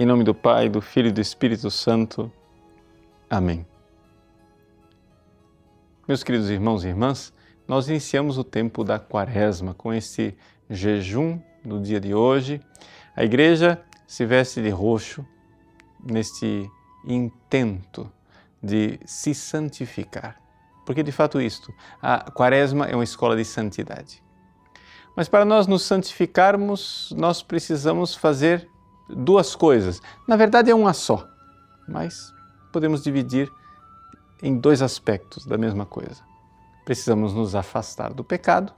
Em nome do Pai, do Filho e do Espírito Santo. Amém. Meus queridos irmãos e irmãs, nós iniciamos o tempo da Quaresma com este jejum no dia de hoje. A igreja se veste de roxo neste intento de se santificar. Porque de fato isto, a Quaresma é uma escola de santidade. Mas para nós nos santificarmos, nós precisamos fazer duas coisas. Na verdade é uma só, mas podemos dividir em dois aspectos da mesma coisa. Precisamos nos afastar do pecado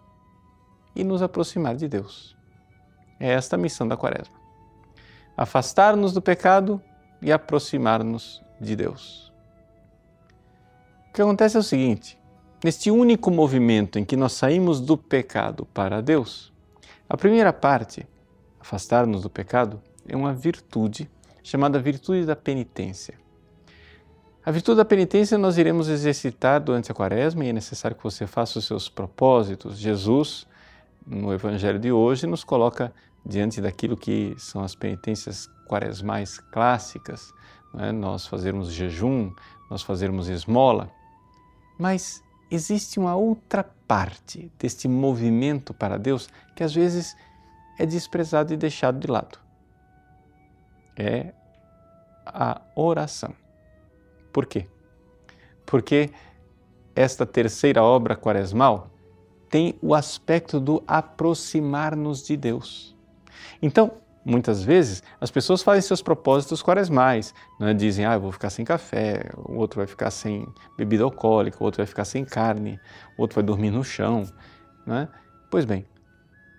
e nos aproximar de Deus. É esta a missão da Quaresma. Afastar-nos do pecado e aproximar-nos de Deus. O que acontece é o seguinte: neste único movimento em que nós saímos do pecado para Deus, a primeira parte, afastar-nos do pecado, é uma virtude chamada virtude da penitência. A virtude da penitência nós iremos exercitar durante a quaresma e é necessário que você faça os seus propósitos. Jesus, no Evangelho de hoje, nos coloca diante daquilo que são as penitências quaresmais clássicas, é? nós fazermos jejum, nós fazermos esmola. Mas existe uma outra parte deste movimento para Deus que às vezes é desprezado e deixado de lado. É a oração. Por quê? Porque esta terceira obra quaresmal tem o aspecto do aproximar-nos de Deus. Então, muitas vezes, as pessoas fazem seus propósitos quaresmais, né? dizem, ah, eu vou ficar sem café, o outro vai ficar sem bebida alcoólica, o outro vai ficar sem carne, o outro vai dormir no chão. Né? Pois bem,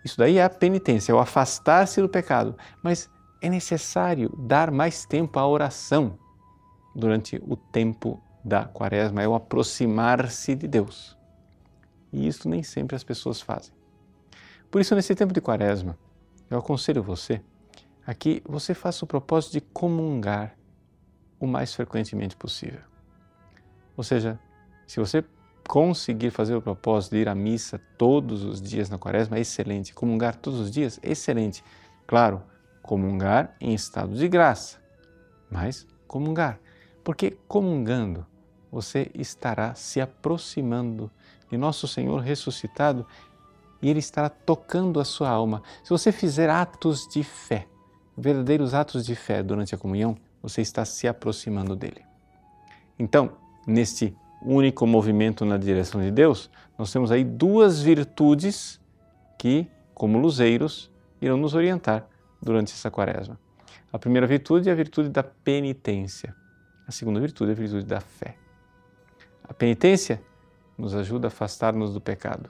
isso daí é a penitência, é o afastar-se do pecado, mas é necessário dar mais tempo à oração durante o tempo da quaresma, é o aproximar-se de Deus. E isso nem sempre as pessoas fazem. Por isso, nesse tempo de quaresma, eu aconselho você a que você faça o propósito de comungar o mais frequentemente possível. Ou seja, se você conseguir fazer o propósito de ir à missa todos os dias na quaresma, excelente. Comungar todos os dias, excelente. Claro, comungar em estado de graça, mas comungar. Porque comungando, você estará se aproximando de nosso Senhor ressuscitado e Ele estará tocando a sua alma. Se você fizer atos de fé, verdadeiros atos de fé durante a comunhão, você está se aproximando dele. Então, neste único movimento na direção de Deus, nós temos aí duas virtudes que, como luzeiros, irão nos orientar durante essa quaresma. A primeira virtude é a virtude da penitência. A segunda virtude é a virtude da fé. A penitência nos ajuda a afastar-nos do pecado.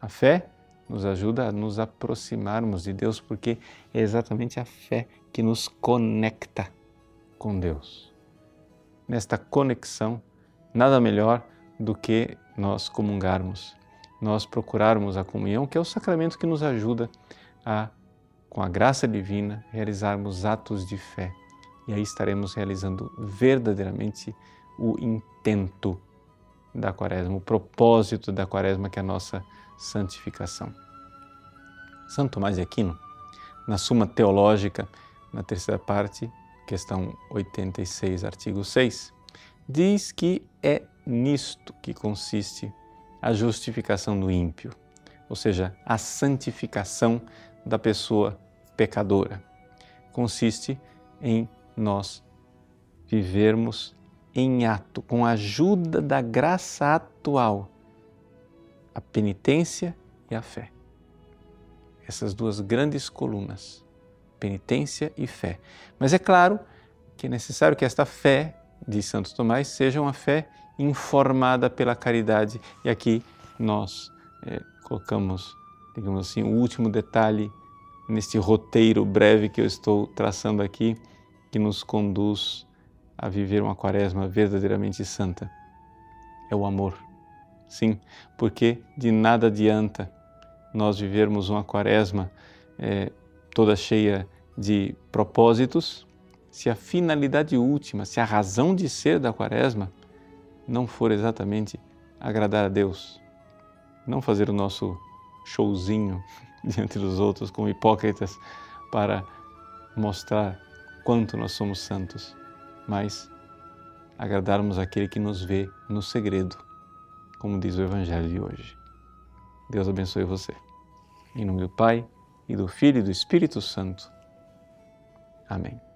A fé nos ajuda a nos aproximarmos de Deus, porque é exatamente a fé que nos conecta com Deus. Nesta conexão, nada melhor do que nós comungarmos, nós procurarmos a comunhão, que é o sacramento que nos ajuda a, com a graça divina, realizarmos atos de fé e aí estaremos realizando verdadeiramente o intento da Quaresma, o propósito da Quaresma, que é a nossa santificação. Santo Tomás de Aquino, na Suma Teológica, na terceira parte, questão 86, artigo 6, diz que é nisto que consiste a justificação do ímpio, ou seja, a santificação da pessoa pecadora. Consiste em nós vivermos em ato, com a ajuda da graça atual, a penitência e a fé. Essas duas grandes colunas, penitência e fé. Mas é claro que é necessário que esta fé, de Santo Tomás, seja uma fé informada pela caridade. E aqui nós é, colocamos, digamos assim, o último detalhe neste roteiro breve que eu estou traçando aqui que nos conduz a viver uma quaresma verdadeiramente santa. É o amor. Sim, porque de nada adianta nós vivermos uma quaresma é, toda cheia de propósitos se a finalidade última, se a razão de ser da quaresma não for exatamente agradar a Deus, não fazer o nosso showzinho diante dos outros como hipócritas para mostrar quanto nós somos santos, mas agradarmos aquele que nos vê no segredo, como diz o Evangelho de hoje. Deus abençoe você. Em nome do Pai, e do Filho e do Espírito Santo. Amém.